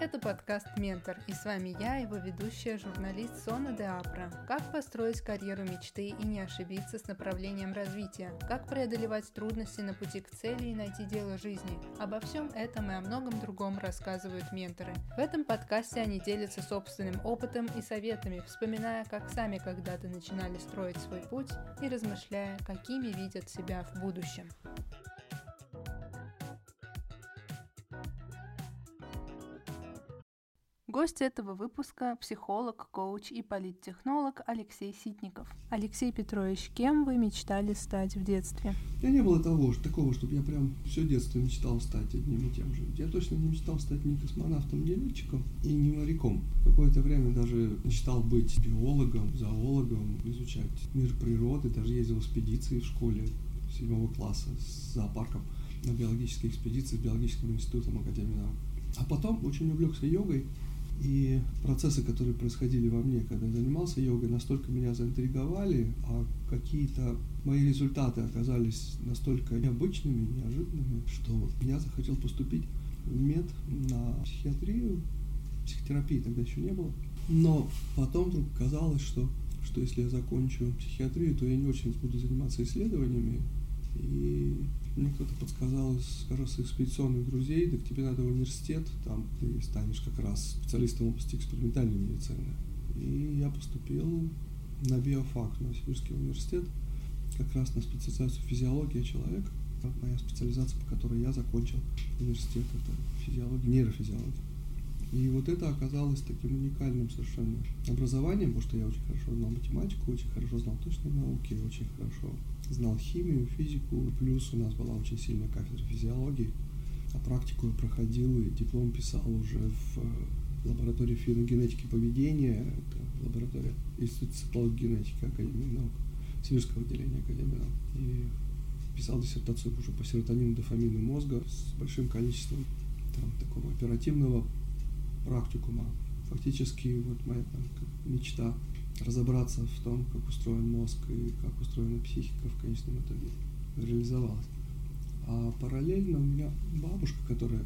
Это подкаст «Ментор» и с вами я, его ведущая, журналист Сона де Апра. Как построить карьеру мечты и не ошибиться с направлением развития? Как преодолевать трудности на пути к цели и найти дело жизни? Обо всем этом и о многом другом рассказывают менторы. В этом подкасте они делятся собственным опытом и советами, вспоминая, как сами когда-то начинали строить свой путь и размышляя, какими видят себя в будущем. Гость этого выпуска – психолог, коуч и политтехнолог Алексей Ситников. Алексей Петрович, кем вы мечтали стать в детстве? Я не было того, такого, чтобы я прям все детство мечтал стать одним и тем же. Я точно не мечтал стать ни космонавтом, ни летчиком и ни моряком. Какое-то время даже мечтал быть биологом, зоологом, изучать мир природы, даже ездил в экспедиции в школе седьмого класса с зоопарком на биологические экспедиции с биологическим институтом Академии наук. А потом очень увлекся йогой, и процессы, которые происходили во мне, когда я занимался йогой, настолько меня заинтриговали, а какие-то мои результаты оказались настолько необычными, неожиданными, что я захотел поступить в мед на психиатрию, психотерапии тогда еще не было. Но потом вдруг казалось, что, что если я закончу психиатрию, то я не очень буду заниматься исследованиями, и мне кто-то подсказал из раз экспедиционных друзей, так тебе надо в университет, там ты станешь как раз специалистом в области экспериментальной медицины. И я поступил на биофак, в Новосибирский университет, как раз на специализацию физиология человека. Моя специализация, по которой я закончил университет, это физиология, нейрофизиология. И вот это оказалось таким уникальным совершенно образованием, потому что я очень хорошо знал математику, очень хорошо знал точные науки, очень хорошо знал химию, физику. Плюс у нас была очень сильная кафедра физиологии. А практику я проходил и диплом писал уже в э, лаборатории феногенетики поведения, это лаборатория Института цитологии генетики Академии наук, Сибирского отделения Академии наук. И писал диссертацию уже по серотонину, дофамину мозга с большим количеством там, такого оперативного практикума. Фактически вот моя там, мечта разобраться в том, как устроен мозг и как устроена психика в конечном итоге реализовалась. А параллельно у меня бабушка, которая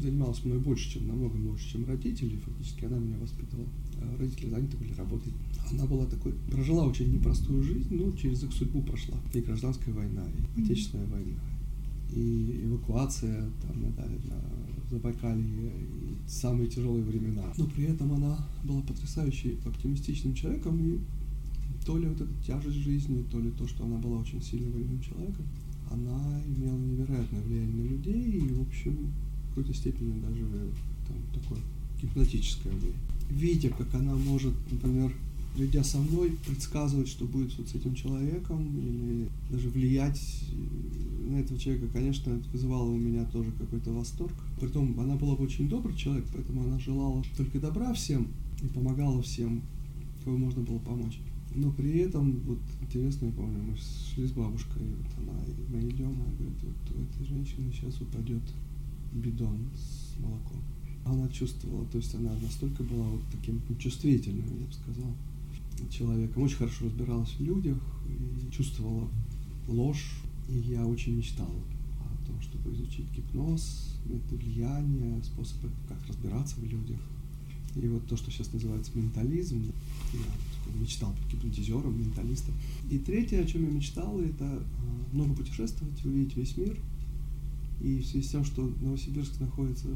занималась мной больше, чем намного больше, чем родители, фактически она меня воспитывала. А родители заняты были работой. Она была такой, прожила очень непростую жизнь, но через их судьбу прошла. И гражданская война, и отечественная война, и эвакуация там на, на Забайкалье, и самые тяжелые времена. Но при этом она была потрясающе оптимистичным человеком, и то ли вот эта тяжесть жизни, то ли то, что она была очень сильно волевым человеком, она имела невероятное влияние на людей, и, в общем, в какой-то степени даже там такое гипнотическое влияние. Видя, как она может, например, придя со мной, предсказывать, что будет вот с этим человеком, или даже влиять этого человека, конечно, это вызывало у меня тоже какой-то восторг. Притом она была бы очень добрый человек, поэтому она желала только добра всем и помогала всем, кого можно было помочь. Но при этом, вот интересно, я помню, мы шли с бабушкой, и вот она, и мы идем, она говорит, вот у этой женщины сейчас упадет бидон с молоком. Она чувствовала, то есть она настолько была вот таким чувствительным, я бы сказал человеком, очень хорошо разбиралась в людях и чувствовала ложь. И я очень мечтал о том, чтобы изучить гипноз, методы влияния, способы, как разбираться в людях. И вот то, что сейчас называется ментализм, я мечтал быть гипнотизером, менталистом. И третье, о чем я мечтал, это а, много путешествовать, увидеть весь мир. И в связи с тем, что Новосибирск находится,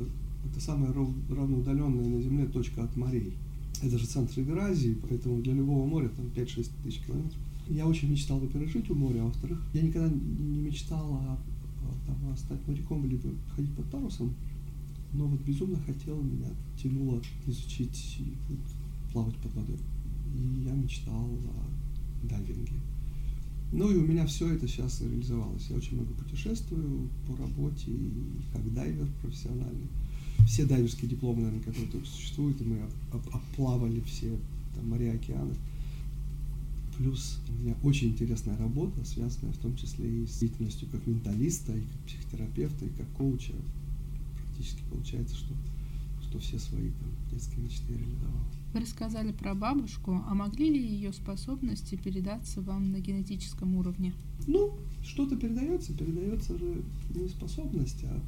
это самая равноудаленная на Земле точка от морей – это же центр Евразии, поэтому для любого моря там 5-6 тысяч километров. Я очень мечтал, во-первых, жить у моря, а во-вторых, я никогда не мечтал о, там, стать моряком либо ходить под парусом, но вот безумно хотел, меня тянуло изучить вот, плавать под водой. И я мечтал о дайвинге. Ну и у меня все это сейчас реализовалось. Я очень много путешествую по работе и как дайвер профессиональный все дайверские дипломы, наверное, которые только существуют, и мы оплавали все там, моря, океаны. Плюс у меня очень интересная работа, связанная в том числе и с деятельностью как менталиста, и как психотерапевта, и как коуча. Практически получается, что, что все свои там, детские мечты реализовал. Вы рассказали про бабушку, а могли ли ее способности передаться вам на генетическом уровне? Ну, что-то передается, передается же не способность, а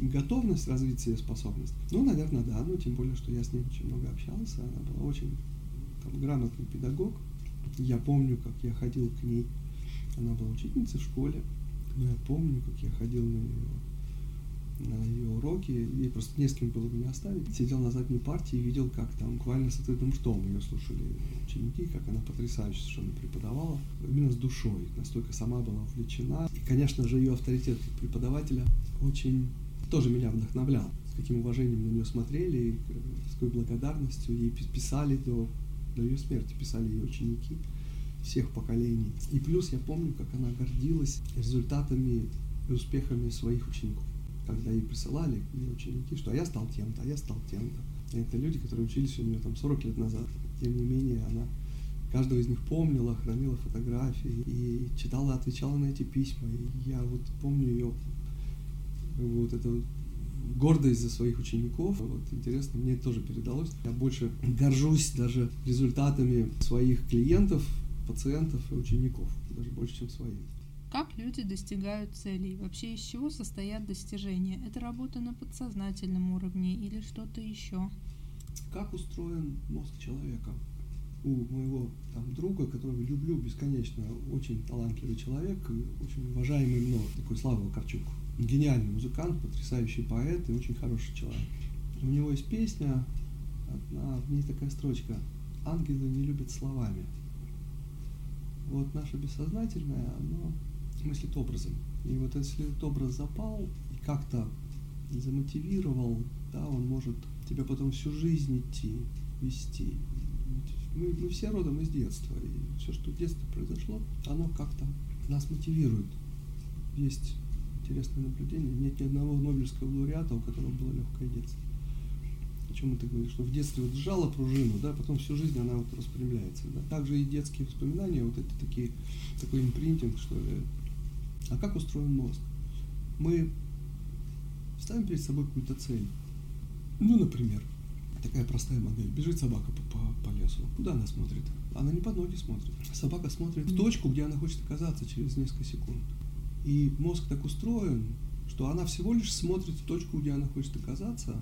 готовность развить себе способность. Ну, наверное, да. Ну, тем более, что я с ней очень много общался. Она была очень там, грамотный педагог. Я помню, как я ходил к ней. Она была учительницей в школе. Но я помню, как я ходил на ее на ее уроки, ей просто не с кем было меня оставить. Сидел на задней партии и видел, как там буквально с открытым ртом ее слушали ученики, как она потрясающе совершенно преподавала, именно с душой, настолько сама была увлечена. И, конечно же, ее авторитет преподавателя очень тоже меня вдохновлял. С каким уважением на нее смотрели, с какой благодарностью ей писали до, до ее смерти, писали ее ученики всех поколений. И плюс я помню, как она гордилась результатами и успехами своих учеников когда ей присылали ее ученики, что а я стал тем-то, а я стал тем-то. Это люди, которые учились у нее там 40 лет назад. Тем не менее, она каждого из них помнила, хранила фотографии и читала, отвечала на эти письма. И я вот помню ее вот эту гордость за своих учеников. Вот интересно, мне это тоже передалось. Я больше горжусь даже результатами своих клиентов, пациентов и учеников, даже больше, чем своими. Как люди достигают целей? Вообще из чего состоят достижения? Это работа на подсознательном уровне или что-то еще? Как устроен мозг человека? У моего там, друга, которого люблю бесконечно, очень талантливый человек, очень уважаемый мной, такой Слава Вакарчук. Гениальный музыкант, потрясающий поэт и очень хороший человек. У него есть песня, одна, в ней такая строчка «Ангелы не любят словами». Вот наше бессознательное, оно мыслит образом. И вот если этот образ запал и как-то замотивировал, да, он может тебя потом всю жизнь идти, вести. Мы, мы все родом из детства, и все, что в детстве произошло, оно как-то нас мотивирует. Есть интересное наблюдение. Нет ни одного Нобелевского лауреата, у которого было легкое детство. О чем это говорит? Что в детстве вот сжала пружину, да, потом всю жизнь она вот распрямляется. Да. Также и детские воспоминания, вот это такие, такой импринтинг, что ли, а как устроен мозг? Мы ставим перед собой какую-то цель. Ну, например, такая простая модель. Бежит собака по, по, по лесу. Куда она смотрит? Она не под ноги смотрит. Собака смотрит в точку, где она хочет оказаться через несколько секунд. И мозг так устроен, что она всего лишь смотрит в точку, где она хочет оказаться,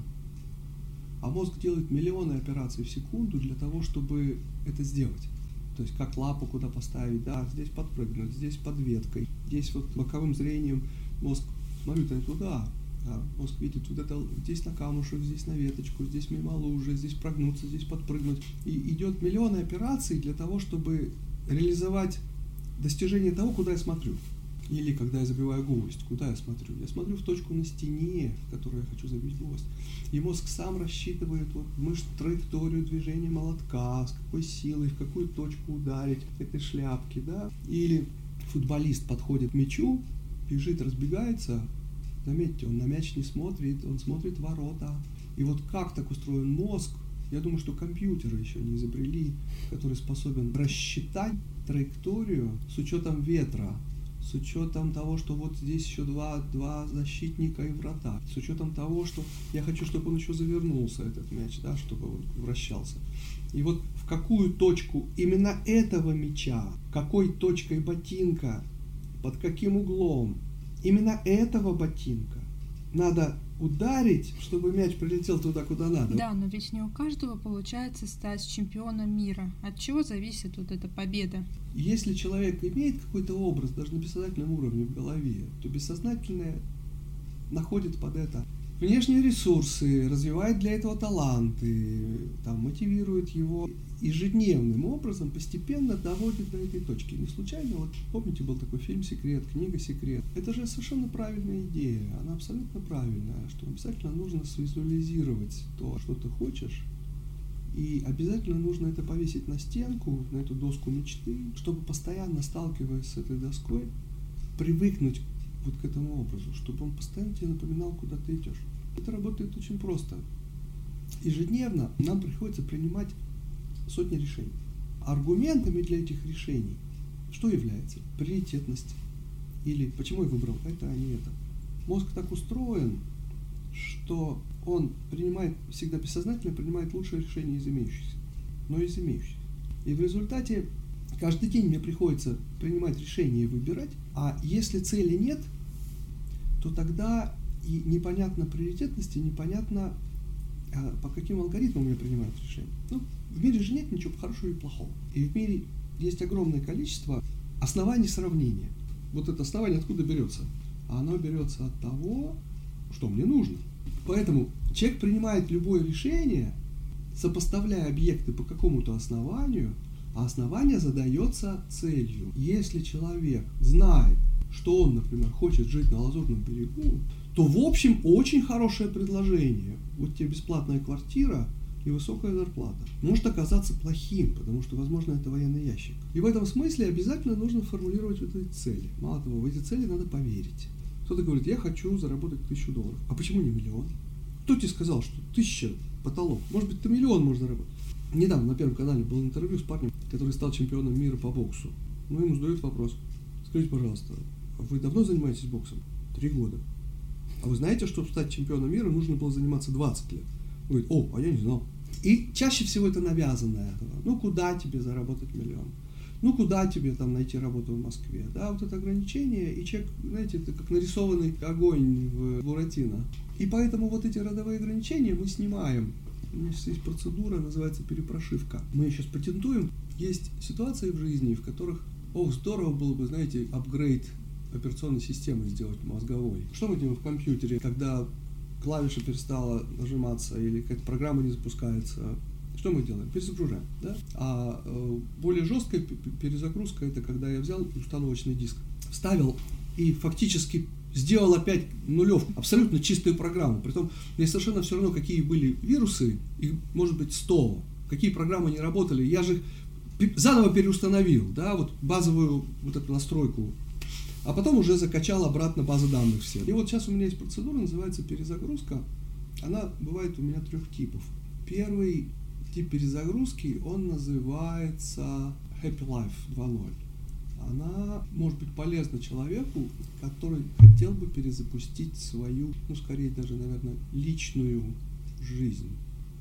а мозг делает миллионы операций в секунду для того, чтобы это сделать. То есть как лапу куда поставить, да, здесь подпрыгнуть, здесь под веткой, здесь вот боковым зрением мозг смотрит туда, да, мозг видит вот это, здесь на камушек, здесь на веточку, здесь мимо лужи, здесь прогнуться, здесь подпрыгнуть. И идет миллионы операций для того, чтобы реализовать достижение того, куда я смотрю. Или когда я забиваю гвоздь, куда я смотрю? Я смотрю в точку на стене, в которую я хочу забить гвоздь. И мозг сам рассчитывает вот мышц, траекторию движения молотка, с какой силой, в какую точку ударить этой шляпки, да. Или футболист подходит к мячу, бежит, разбегается, заметьте, он на мяч не смотрит, он смотрит ворота. И вот как так устроен мозг, я думаю, что компьютеры еще не изобрели, который способен рассчитать траекторию с учетом ветра, с учетом того, что вот здесь еще два, два защитника и врата, с учетом того, что я хочу, чтобы он еще завернулся, этот мяч, да, чтобы он вращался. И вот в какую точку именно этого мяча, какой точкой ботинка, под каким углом, именно этого ботинка надо ударить, чтобы мяч прилетел туда, куда надо. Да, но ведь не у каждого получается стать чемпионом мира. От чего зависит вот эта победа? Если человек имеет какой-то образ, даже на бессознательном уровне в голове, то бессознательное находит под это внешние ресурсы, развивает для этого таланты, там, мотивирует его ежедневным образом, постепенно доводит до этой точки. Не случайно, вот помните, был такой фильм «Секрет», книга «Секрет». Это же совершенно правильная идея, она абсолютно правильная, что обязательно нужно свизуализировать то, что ты хочешь, и обязательно нужно это повесить на стенку, на эту доску мечты, чтобы постоянно сталкиваясь с этой доской, привыкнуть вот к этому образу, чтобы он постоянно тебе напоминал, куда ты идешь. Это работает очень просто. Ежедневно нам приходится принимать сотни решений. Аргументами для этих решений что является? Приоритетность. Или почему я выбрал это, а не это. Мозг так устроен, что он принимает, всегда бессознательно принимает лучшее решение из имеющихся. Но из имеющихся. И в результате каждый день мне приходится принимать решения и выбирать, а если цели нет, то тогда И непонятно приоритетности, непонятно, а, по каким алгоритмам я принимаю решения. Ну, в мире же нет ничего хорошего и плохого. И в мире есть огромное количество оснований сравнения. Вот это основание откуда берется? Оно берется от того, что мне нужно. Поэтому человек принимает любое решение, сопоставляя объекты по какому-то основанию, а основание задается целью. Если человек знает, что он, например, хочет жить на Лазурном берегу, то в общем очень хорошее предложение. Вот тебе бесплатная квартира и высокая зарплата. Может оказаться плохим, потому что, возможно, это военный ящик. И в этом смысле обязательно нужно формулировать вот эти цели. Мало того, в эти цели надо поверить. Кто-то говорит, я хочу заработать тысячу долларов. А почему не миллион? Кто тебе сказал, что тысяча потолок? Может быть, ты миллион можешь заработать? Недавно на Первом канале было интервью с парнем, который стал чемпионом мира по боксу. Ну, ему задают вопрос. Скажите, пожалуйста, вы давно занимаетесь боксом? Три года. А вы знаете, чтобы стать чемпионом мира, нужно было заниматься 20 лет? Он говорит, о, а я не знал. И чаще всего это навязанное. Ну, куда тебе заработать миллион? Ну, куда тебе там найти работу в Москве? Да, вот это ограничение, и человек, знаете, это как нарисованный огонь в Буратино. И поэтому вот эти родовые ограничения мы снимаем. У сейчас есть процедура, называется перепрошивка. Мы ее сейчас патентуем. Есть ситуации в жизни, в которых, ох, здорово было бы, знаете, апгрейд операционной системы сделать мозговой. Что мы делаем в компьютере, когда клавиша перестала нажиматься или какая-то программа не запускается? Что мы делаем? Перезагружаем. Да? А э, более жесткая перезагрузка это когда я взял установочный диск, вставил и фактически сделал опять нулевку, абсолютно чистую программу. Притом мне совершенно все равно, какие были вирусы, их может быть 100, какие программы не работали, я же заново переустановил, да, вот базовую вот эту настройку, а потом уже закачал обратно базы данных все. И вот сейчас у меня есть процедура, называется перезагрузка. Она бывает у меня трех типов. Первый тип перезагрузки, он называется Happy Life 2.0 она может быть полезна человеку, который хотел бы перезапустить свою, ну, скорее даже, наверное, личную жизнь.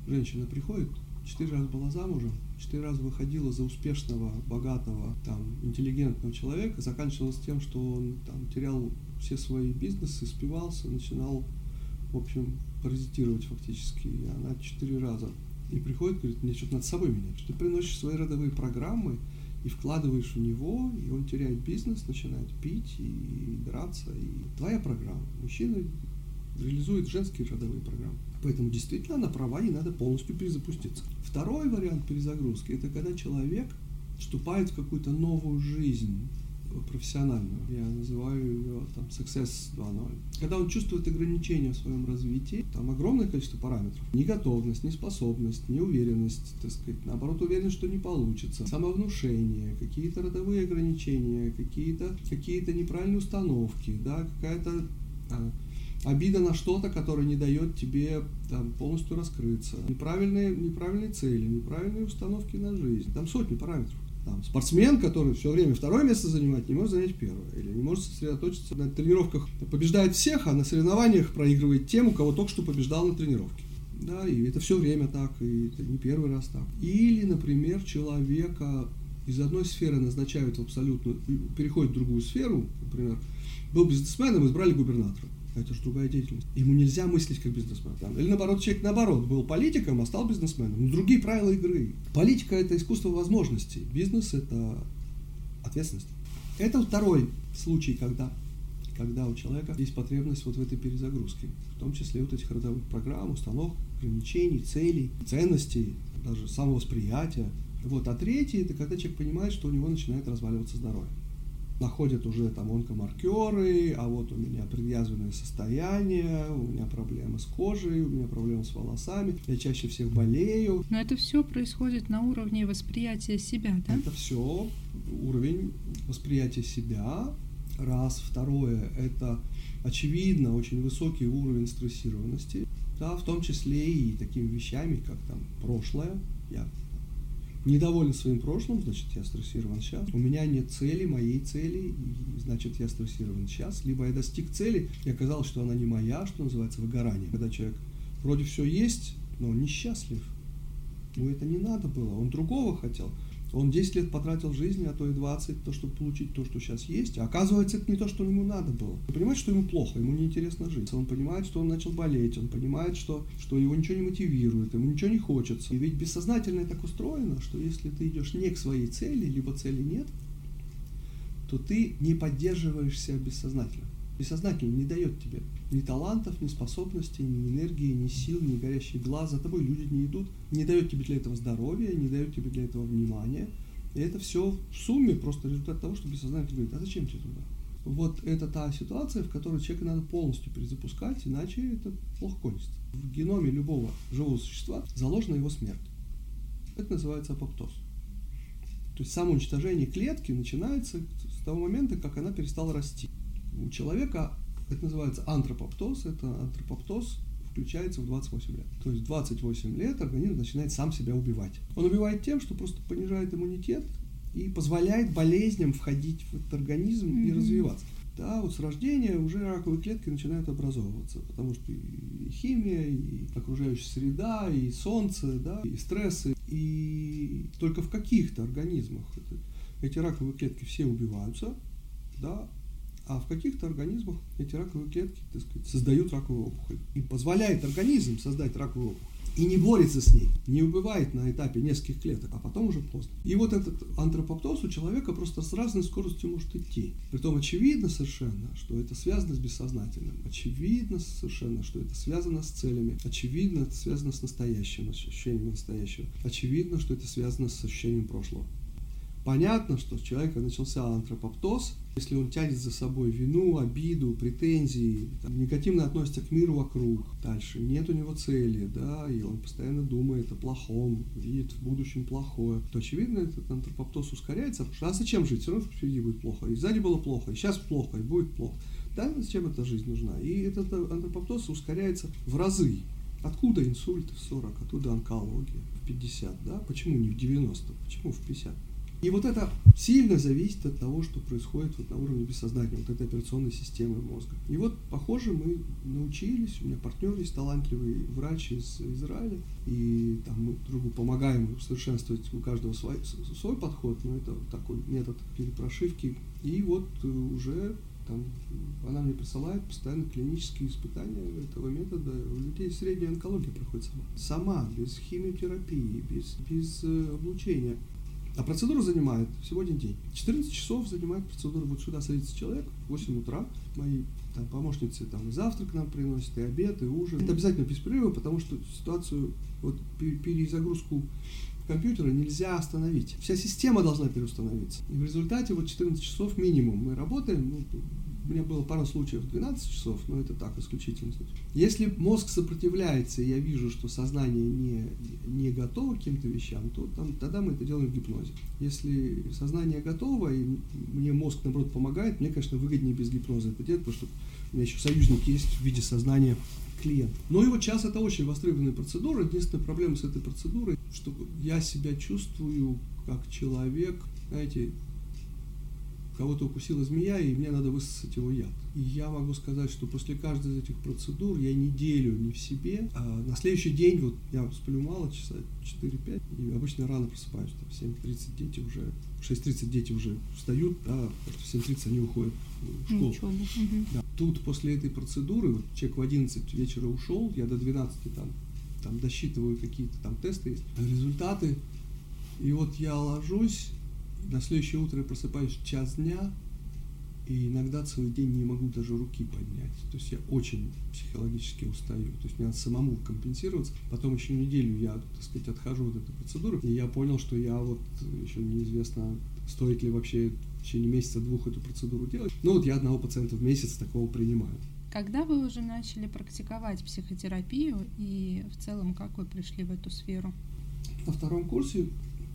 Женщина приходит, четыре раза была замужем, четыре раза выходила за успешного, богатого, там, интеллигентного человека, заканчивалось тем, что он там терял все свои бизнесы, спивался, начинал, в общем, паразитировать фактически. И она четыре раза и приходит, говорит, мне что-то над собой менять. Ты приносишь свои родовые программы, и вкладываешь в него, и он теряет бизнес, начинает пить и драться. И твоя программа. Мужчина реализует женские родовые программы. Поэтому действительно она права, и надо полностью перезапуститься. Второй вариант перезагрузки – это когда человек вступает в какую-то новую жизнь, профессиональную. Я называю ее там Success 2.0. Когда он чувствует ограничения в своем развитии, там огромное количество параметров. Неготовность, неспособность, неуверенность, так сказать, наоборот, уверенность, что не получится, самовнушение, какие-то родовые ограничения, какие-то какие неправильные установки, да, какая-то а, обида на что-то, которое не дает тебе там, полностью раскрыться, неправильные, неправильные цели, неправильные установки на жизнь. Там сотни параметров. Там, спортсмен, который все время второе место занимает, не может занять первое. Или не может сосредоточиться на тренировках. Побеждает всех, а на соревнованиях проигрывает тем, у кого только что побеждал на тренировке. Да, и это все время так, и это не первый раз так. Или, например, человека из одной сферы назначают в абсолютно, переходит в другую сферу, например, был бизнесменом, избрали губернатора это же другая деятельность. Ему нельзя мыслить как бизнесмен. Там. Или наоборот, человек наоборот был политиком, а стал бизнесменом. Ну, другие правила игры. Политика это искусство возможностей. Бизнес это ответственность. Это второй случай, когда, когда у человека есть потребность вот в этой перезагрузке. В том числе вот этих родовых программ, установок, ограничений, целей, ценностей, даже самовосприятия. Вот. А третий это когда человек понимает, что у него начинает разваливаться здоровье находят уже там онкомаркеры, а вот у меня предъязвленное состояние, у меня проблемы с кожей, у меня проблемы с волосами, я чаще всех болею. Но это все происходит на уровне восприятия себя, да? Это все уровень восприятия себя. Раз. Второе, это очевидно очень высокий уровень стрессированности, да, в том числе и такими вещами, как там прошлое. Я недоволен своим прошлым, значит, я стрессирован сейчас. У меня нет цели, моей цели, значит, я стрессирован сейчас. Либо я достиг цели, и оказалось, что она не моя, что называется выгорание. Когда человек вроде все есть, но он несчастлив. Ну, это не надо было, он другого хотел. Он 10 лет потратил жизни, а то и 20, то, чтобы получить то, что сейчас есть. А оказывается, это не то, что ему надо было. Он понимает, что ему плохо, ему неинтересно жить. Он понимает, что он начал болеть, он понимает, что, что его ничего не мотивирует, ему ничего не хочется. И ведь бессознательно так устроено, что если ты идешь не к своей цели, либо цели нет, то ты не поддерживаешься бессознательно. Бессознательно не дает тебе ни талантов, ни способностей, ни энергии, ни сил, ни горящий глаз. За тобой люди не идут, не дает тебе для этого здоровья, не дает тебе для этого внимания. И это все в сумме просто результат того, что бессознательно говорит, а зачем тебе туда? Вот это та ситуация, в которой человека надо полностью перезапускать, иначе это плохо кончится. В геноме любого живого существа заложена его смерть. Это называется апоптоз. То есть самоуничтожение клетки начинается с того момента, как она перестала расти. У человека это называется антропоптоз. Это антропоптоз включается в 28 лет. То есть 28 лет организм начинает сам себя убивать. Он убивает тем, что просто понижает иммунитет и позволяет болезням входить в этот организм mm-hmm. и развиваться. Да, вот с рождения уже раковые клетки начинают образовываться, потому что и химия, и окружающая среда, и солнце, да, и стрессы, и только в каких-то организмах эти раковые клетки все убиваются, да, а в каких-то организмах эти раковые клетки, так сказать, создают раковую опухоль. И позволяет организм создать раковую опухоль. И не борется с ней, не убивает на этапе нескольких клеток, а потом уже поздно. И вот этот антропоптоз у человека просто с разной скоростью может идти. Притом очевидно совершенно, что это связано с бессознательным. Очевидно совершенно, что это связано с целями. Очевидно, это связано с настоящим, ощущением настоящего. Очевидно, что это связано с ощущением прошлого. Понятно, что у человека начался антропоптоз, если он тянет за собой вину, обиду, претензии, там, негативно относится к миру вокруг, дальше нет у него цели, да, и он постоянно думает о плохом, видит в будущем плохое, то, очевидно, этот антропоптоз ускоряется, потому что а зачем жить, все равно впереди будет плохо, и сзади было плохо, и сейчас плохо, и будет плохо. Да, зачем эта жизнь нужна? И этот антропоптоз ускоряется в разы. Откуда инсульт в 40, оттуда онкология в 50, да? Почему не в 90, почему в 50? И вот это сильно зависит от того, что происходит вот на уровне бессознательного, вот этой операционной системы мозга. И вот, похоже, мы научились, у меня партнер есть талантливый врач из Израиля, и там мы другу помогаем усовершенствовать у каждого свой, свой подход, но это такой метод перепрошивки. И вот э, уже там, она мне присылает постоянно клинические испытания этого метода. У людей средняя онкология проходит сама. Сама, без химиотерапии, без, без э, облучения. А процедура занимает всего один день. 14 часов занимает процедура. Вот сюда садится человек в 8 утра. Мои там, помощницы там и завтрак нам приносят, и обед, и ужин. Это обязательно без перерыва, потому что ситуацию, вот перезагрузку компьютера нельзя остановить. Вся система должна переустановиться. И в результате вот 14 часов минимум мы работаем, ну, меня было пару случаев 12 часов, но это так, исключительно. Если мозг сопротивляется, и я вижу, что сознание не, не готово к каким-то вещам, то там, тогда мы это делаем в гипнозе. Если сознание готово, и мне мозг, наоборот, помогает, мне, конечно, выгоднее без гипноза это делать, потому что у меня еще союзник есть в виде сознания клиент. Но и вот сейчас это очень востребованная процедура. Единственная проблема с этой процедурой, что я себя чувствую как человек, знаете, кого-то укусила змея, и мне надо высосать его яд. И я могу сказать, что после каждой из этих процедур я неделю не в себе, а на следующий день, вот я сплю мало, часа 4-5, и обычно рано просыпаюсь, там, в 7.30 дети уже, в 6.30 дети уже встают, да, в 7.30 они уходят в школу. Угу. Да. Тут после этой процедуры, вот человек в 11 вечера ушел, я до 12 там, там досчитываю какие-то там тесты, результаты, и вот я ложусь, на следующее утро я просыпаюсь в час дня, и иногда целый день не могу даже руки поднять. То есть я очень психологически устаю. То есть мне надо самому компенсироваться. Потом еще неделю я, так сказать, отхожу от этой процедуры. И я понял, что я вот еще неизвестно, стоит ли вообще в течение месяца-двух эту процедуру делать. Ну вот я одного пациента в месяц такого принимаю. Когда вы уже начали практиковать психотерапию и в целом как вы пришли в эту сферу? На втором курсе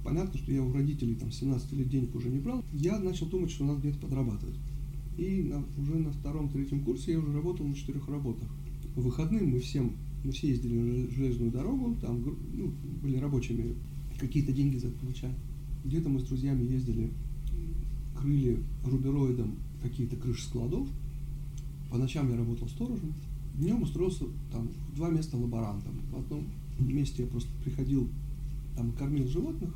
понятно, что я у родителей там 17 лет денег уже не брал, я начал думать, что надо где-то подрабатывать. И на, уже на втором-третьем курсе я уже работал на четырех работах. В выходные мы всем, мы все ездили на железную дорогу, там ну, были рабочими, какие-то деньги за это получали. Где-то мы с друзьями ездили, крыли рубероидом какие-то крыши складов. По ночам я работал сторожем. Днем устроился там в два места лаборантом. В одном месте я просто приходил, там кормил животных,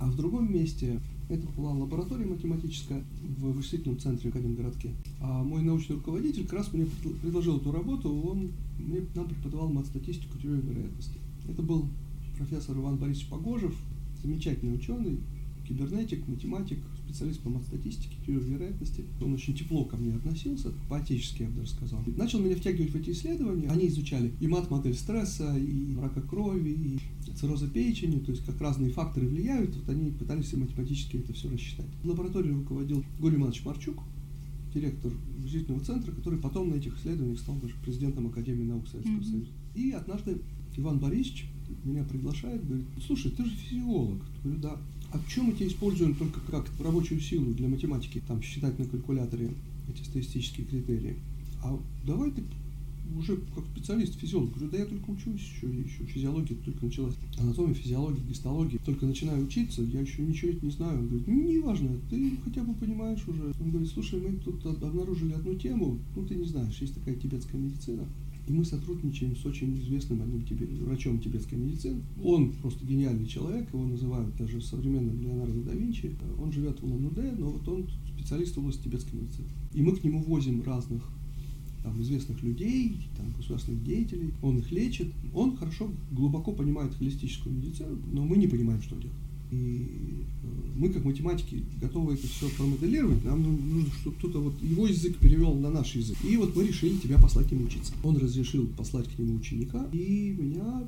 А в другом месте это была лаборатория математическая в вычислительном центре Академгородке. А мой научный руководитель как раз мне предложил эту работу, он мне, нам преподавал матстатистику теории вероятности. Это был профессор Иван Борисович Погожев, замечательный ученый, кибернетик, математик, специалист по матстатистике, теории вероятности. Он очень тепло ко мне относился, по-отечески, я бы даже сказал. Начал меня втягивать в эти исследования. Они изучали и мат-модель стресса, и рака крови, и цирроза печени, то есть как разные факторы влияют. Вот они пытались математически это все рассчитать. В лаборатории руководил Гурий Иванович Марчук, директор визитного центра, который потом на этих исследованиях стал даже президентом Академии наук Советского mm-hmm. Союза. И однажды Иван Борисович меня приглашает, говорит, слушай, ты же физиолог. Я говорю, да. А в чем тебя используем только как рабочую силу для математики, там считать на калькуляторе эти статистические критерии? А давай ты уже как специалист, физиолог, говорю, да я только учусь еще, еще физиология только началась. Анатомия, физиология, гистология. Только начинаю учиться, я еще ничего не знаю. Он говорит, ну, не важно, ты хотя бы понимаешь уже. Он говорит, слушай, мы тут обнаружили одну тему, ну ты не знаешь, есть такая тибетская медицина. И мы сотрудничаем с очень известным одним тибет, врачом тибетской медицины. Он просто гениальный человек, его называют даже современным Леонардо да Винчи. Он живет в Улан-Удэ, но вот он специалист в области тибетской медицины. И мы к нему возим разных там, известных людей, там, государственных деятелей, он их лечит. Он хорошо, глубоко понимает холистическую медицину, но мы не понимаем, что делать. И э, мы, как математики, готовы это все промоделировать. Нам нужно, чтобы кто-то вот его язык перевел на наш язык. И вот мы решили тебя послать к нему учиться. Он разрешил послать к нему ученика, и меня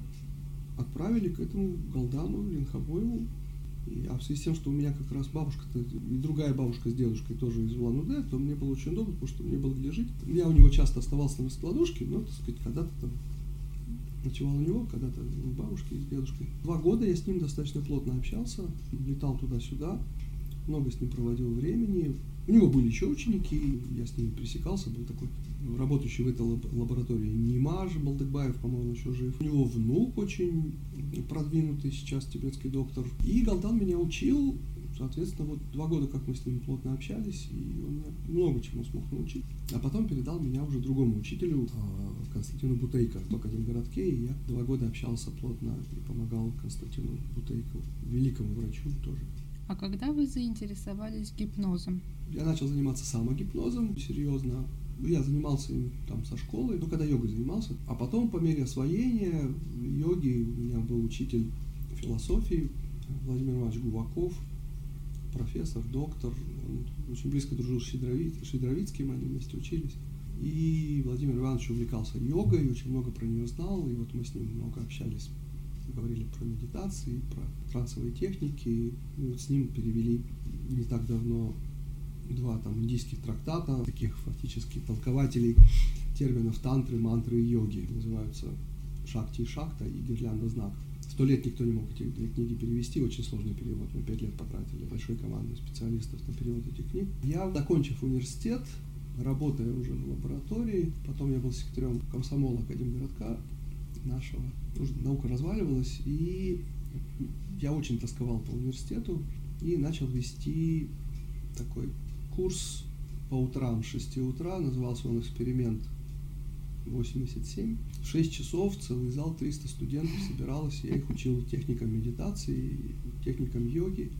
отправили к этому Голдану Ленхобоеву. А в связи с тем, что у меня как раз бабушка-то и другая бабушка с дедушкой тоже из Улан-Удэ, то мне было очень удобно, потому что мне было где жить. Я у него часто оставался на раскладушке, но, так сказать, когда-то там ночевал у него, когда-то у бабушки с дедушкой. Два года я с ним достаточно плотно общался, летал туда-сюда, много с ним проводил времени. У него были еще ученики, я с ними пересекался, был такой работающий в этой лаборатории Нимаж Балдыгбаев, по-моему, еще жив. У него внук очень продвинутый сейчас тибетский доктор. И Галдан меня учил Соответственно, вот два года, как мы с ним плотно общались, и он меня много чему смог научить. А потом передал меня уже другому учителю, а, Константину Бутейко в Академгородке, и я два года общался плотно и помогал Константину Бутейко, великому врачу тоже. А когда вы заинтересовались гипнозом? Я начал заниматься самогипнозом, серьезно. Я занимался им там со школы, ну, когда йогой занимался. А потом, по мере освоения йоги, у меня был учитель философии Владимир Иванович Гуваков, профессор, доктор, он очень близко дружил с Шедровицким, они вместе учились. И Владимир Иванович увлекался йогой, очень много про нее знал, и вот мы с ним много общались, говорили про медитации, про трансовые техники, и вот с ним перевели не так давно два там индийских трактата, таких фактически толкователей терминов тантры, мантры и йоги, называются Шакти и Шакта и Гирлянда знаков. Сто лет никто не мог эти книги перевести, очень сложный перевод. Мы пять лет потратили большой командой специалистов на перевод этих книг. Я, закончив университет, работая уже в лаборатории, потом я был секретарем комсомола Академгородка нашего, наука разваливалась, и я очень тосковал по университету и начал вести такой курс по утрам с 6 утра, назывался он «Эксперимент 87. В 6 часов целый зал, 300 студентов собиралось, я их учил техникам медитации, техникам йоги,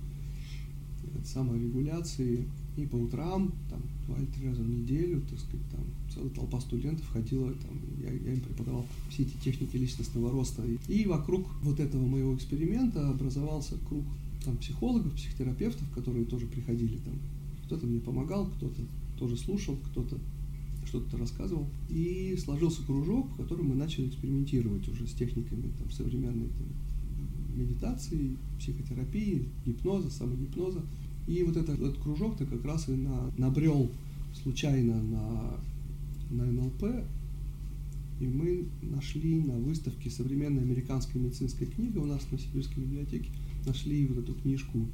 саморегуляции. И по утрам, там, два или три раза в неделю, так сказать, там целая толпа студентов ходила, там, я, я им преподавал все эти техники личностного роста. И вокруг вот этого моего эксперимента образовался круг там психологов, психотерапевтов, которые тоже приходили там. Кто-то мне помогал, кто-то тоже слушал, кто-то что-то рассказывал. И сложился кружок, в котором мы начали экспериментировать уже с техниками там, современной там, медитации, психотерапии, гипноза, самогипноза. И вот этот, этот кружок-то как раз и на, набрел случайно на, на НЛП, и мы нашли на выставке современной американской медицинской книги у нас на Сибирской библиотеке, нашли вот эту книжку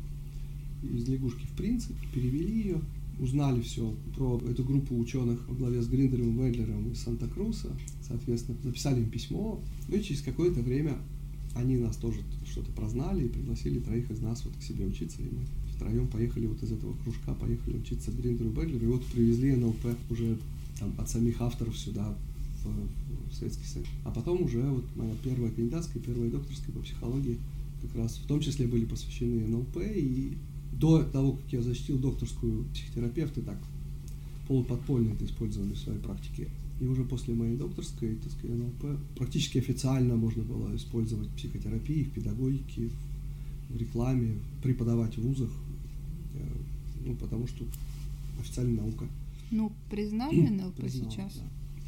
из лягушки в принцип, перевели ее, узнали все про эту группу ученых во главе с Гриндером Ведлером из Санта-Круса, соответственно, написали им письмо, ну и через какое-то время они нас тоже что-то прознали и пригласили троих из нас вот к себе учиться, и мы втроем поехали вот из этого кружка, поехали учиться Гриндеру Бедлеру, и вот привезли НЛП уже там, от самих авторов сюда в, в Советский Союз. А потом уже вот моя первая кандидатская, первая докторская по психологии как раз в том числе были посвящены НЛП, и до того, как я защитил докторскую психотерапевты, так полуподпольно это использовали в своей практике. И уже после моей докторской, так сказать, НЛП практически официально можно было использовать в психотерапии, в педагогике, в рекламе, преподавать в вузах, э, ну, потому что официальная наука. Ну, признали НЛП Признала, сейчас да.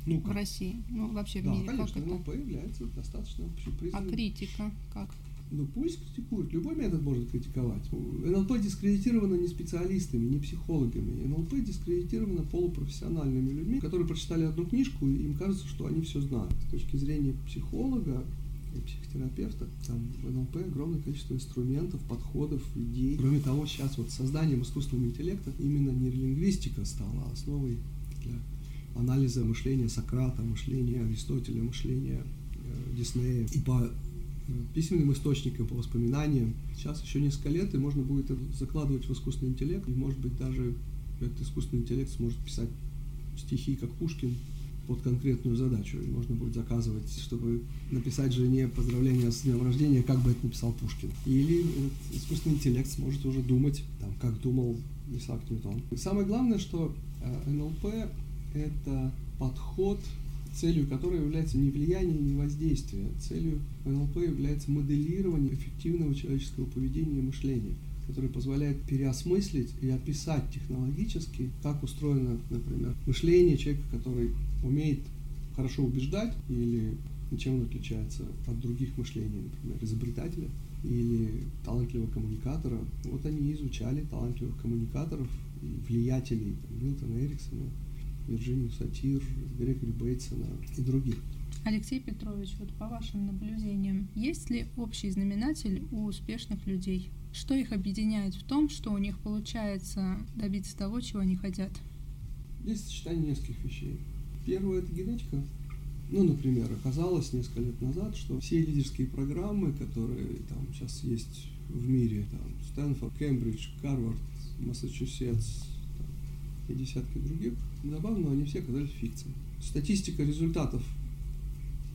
Ну, в как? России? Ну, вообще в Да, мире. конечно, как это? НЛП является достаточно А общепризнанным. критика как? Ну пусть критикуют, любой метод может критиковать. НЛП дискредитировано не специалистами, не психологами. НЛП дискредитировано полупрофессиональными людьми, которые прочитали одну книжку, и им кажется, что они все знают. С точки зрения психолога психотерапевта, там в НЛП огромное количество инструментов, подходов, идей. Кроме того, сейчас вот созданием искусственного интеллекта именно нейролингвистика стала основой для анализа мышления Сократа, мышления Аристотеля, мышления э, Диснея. И по письменным источникам, по воспоминаниям. Сейчас еще несколько лет, и можно будет закладывать в искусственный интеллект, и, может быть, даже этот искусственный интеллект сможет писать стихи, как Пушкин, под конкретную задачу. И можно будет заказывать, чтобы написать жене поздравления с днем рождения, как бы это написал Пушкин. Или этот искусственный интеллект сможет уже думать, там, как думал Исаак Ньютон. И самое главное, что э, НЛП – это подход, целью которого является не влияние, не воздействие. Целью НЛП является моделирование эффективного человеческого поведения и мышления который позволяет переосмыслить и описать технологически, как устроено, например, мышление человека, который умеет хорошо убеждать или чем он отличается от других мышлений, например, изобретателя или талантливого коммуникатора. Вот они изучали талантливых коммуникаторов и влиятелей там, Милтона Эриксона, Вирджинию Сатир, Грегори Бейтсона и других. Алексей Петрович, вот по вашим наблюдениям, есть ли общий знаменатель у успешных людей? Что их объединяет в том, что у них получается добиться того, чего они хотят? Здесь сочетание нескольких вещей. Первое – это генетика. Ну, например, оказалось несколько лет назад, что все лидерские программы, которые там сейчас есть в мире, там, Стэнфорд, Кембридж, Гарвард, Массачусетс там, и десятки других, забавно, они все оказались фикцией. Статистика результатов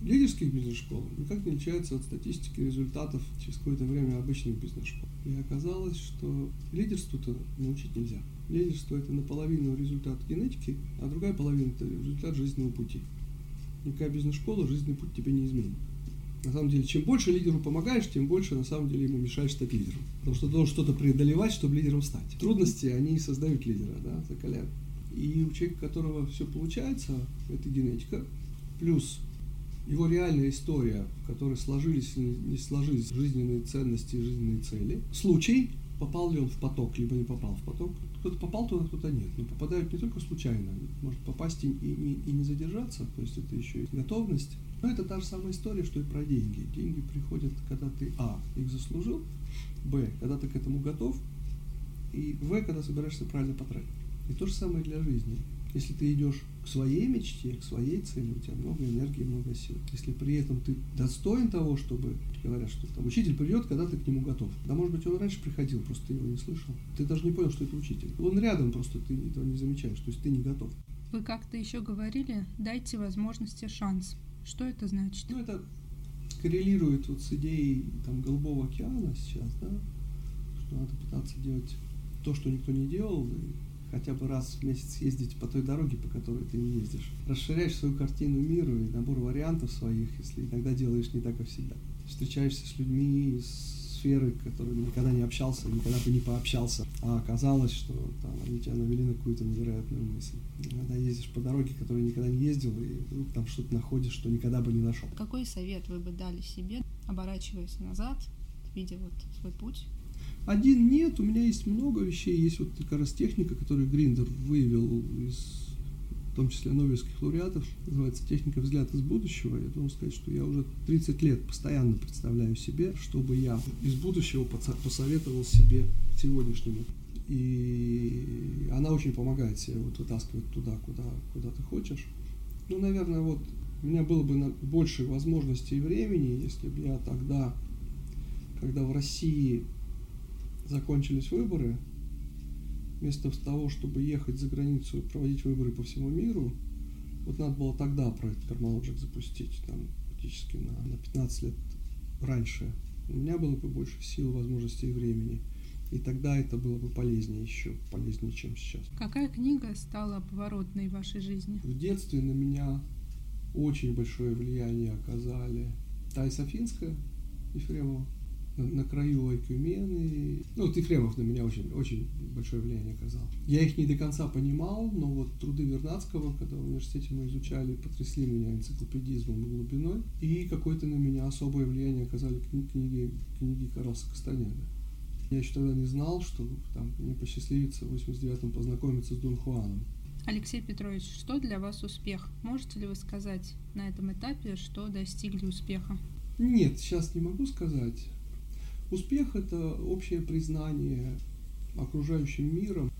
лидерских бизнес-школ никак не отличается от статистики результатов через какое-то время обычных бизнес-школ. И оказалось, что лидерству-то научить нельзя. Лидерство – это наполовину результат генетики, а другая половина – это результат жизненного пути. Никакая бизнес-школа жизненный путь тебе не изменит. На самом деле, чем больше лидеру помогаешь, тем больше на самом деле ему мешаешь стать лидером. Потому что должен что-то преодолевать, чтобы лидером стать. Трудности, они создают лидера, да, закаляют. И у человека, у которого все получается, это генетика, плюс его реальная история, в которой сложились или не сложились жизненные ценности и жизненные цели. Случай, попал ли он в поток, либо не попал в поток. Кто-то попал туда, кто-то нет. Но попадают не только случайно, может попасть и, и, и не задержаться, то есть это еще и готовность. Но это та же самая история, что и про деньги. Деньги приходят, когда ты, а, их заслужил, б, когда ты к этому готов, и в, когда собираешься правильно потратить. И то же самое для жизни. Если ты идешь к своей мечте, к своей цели, у тебя много энергии, много сил. Если при этом ты достоин того, чтобы, говорят, что там учитель придет, когда ты к нему готов. Да, может быть, он раньше приходил, просто ты его не слышал. Ты даже не понял, что это учитель. Он рядом, просто ты этого не замечаешь, то есть ты не готов. Вы как-то еще говорили, дайте возможности шанс. Что это значит? Ну, это коррелирует вот с идеей там, Голубого океана сейчас, да, что надо пытаться делать то, что никто не делал, и хотя бы раз в месяц ездить по той дороге, по которой ты не ездишь. Расширяешь свою картину мира и набор вариантов своих, если иногда делаешь не так, как всегда. Встречаешься с людьми из сферы, которыми никогда не общался, никогда бы не пообщался, а оказалось, что там, они тебя навели на какую-то невероятную мысль. Иногда ездишь по дороге, которой никогда не ездил, и вдруг там что-то находишь, что никогда бы не нашел. Какой совет вы бы дали себе, оборачиваясь назад, видя вот свой путь? Один нет, у меня есть много вещей. Есть вот как раз техника, которую Гриндер выявил из в том числе Нобелевских лауреатов, называется «Техника взгляд из будущего». Я должен сказать, что я уже 30 лет постоянно представляю себе, чтобы я из будущего посоветовал себе сегодняшнему. И она очень помогает себе вот вытаскивать туда, куда, куда ты хочешь. Ну, наверное, вот у меня было бы больше возможностей и времени, если бы я тогда, когда в России закончились выборы, вместо того, чтобы ехать за границу и проводить выборы по всему миру, вот надо было тогда проект Кармалоджик запустить, там, практически на, на 15 лет раньше у меня было бы больше сил, возможностей и времени. И тогда это было бы полезнее еще, полезнее, чем сейчас. Какая книга стала поворотной в вашей жизни? В детстве на меня очень большое влияние оказали Тайса Афинская, Ефремова, на, на краю Айкюмены. Ну, вот Ефремов на меня очень, очень большое влияние оказал. Я их не до конца понимал, но вот труды Вернадского, когда в университете мы изучали, потрясли меня энциклопедизмом и глубиной. И какое-то на меня особое влияние оказали книги, книги, книги Карлса Кастанеда. Я еще тогда не знал, что там не посчастливится в 89-м познакомиться с Дон Хуаном. Алексей Петрович, что для вас успех? Можете ли вы сказать на этом этапе, что достигли успеха? Нет, сейчас не могу сказать. Успех – это общее признание окружающим миром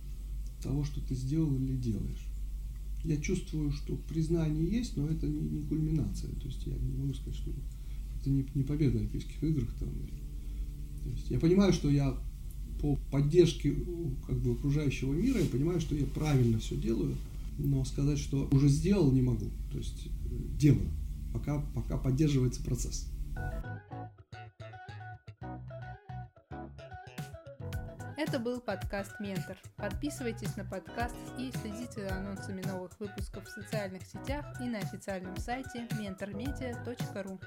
того, что ты сделал или делаешь. Я чувствую, что признание есть, но это не, не кульминация. То есть я не могу сказать, что это не, не победа в Олимпийских играх. Там, то есть я понимаю, что я по поддержке как бы, окружающего мира, я понимаю, что я правильно все делаю, но сказать, что уже сделал, не могу. То есть э, делаю, пока, пока поддерживается процесс. Это был подкаст «Ментор». Подписывайтесь на подкаст и следите за анонсами новых выпусков в социальных сетях и на официальном сайте mentormedia.ru.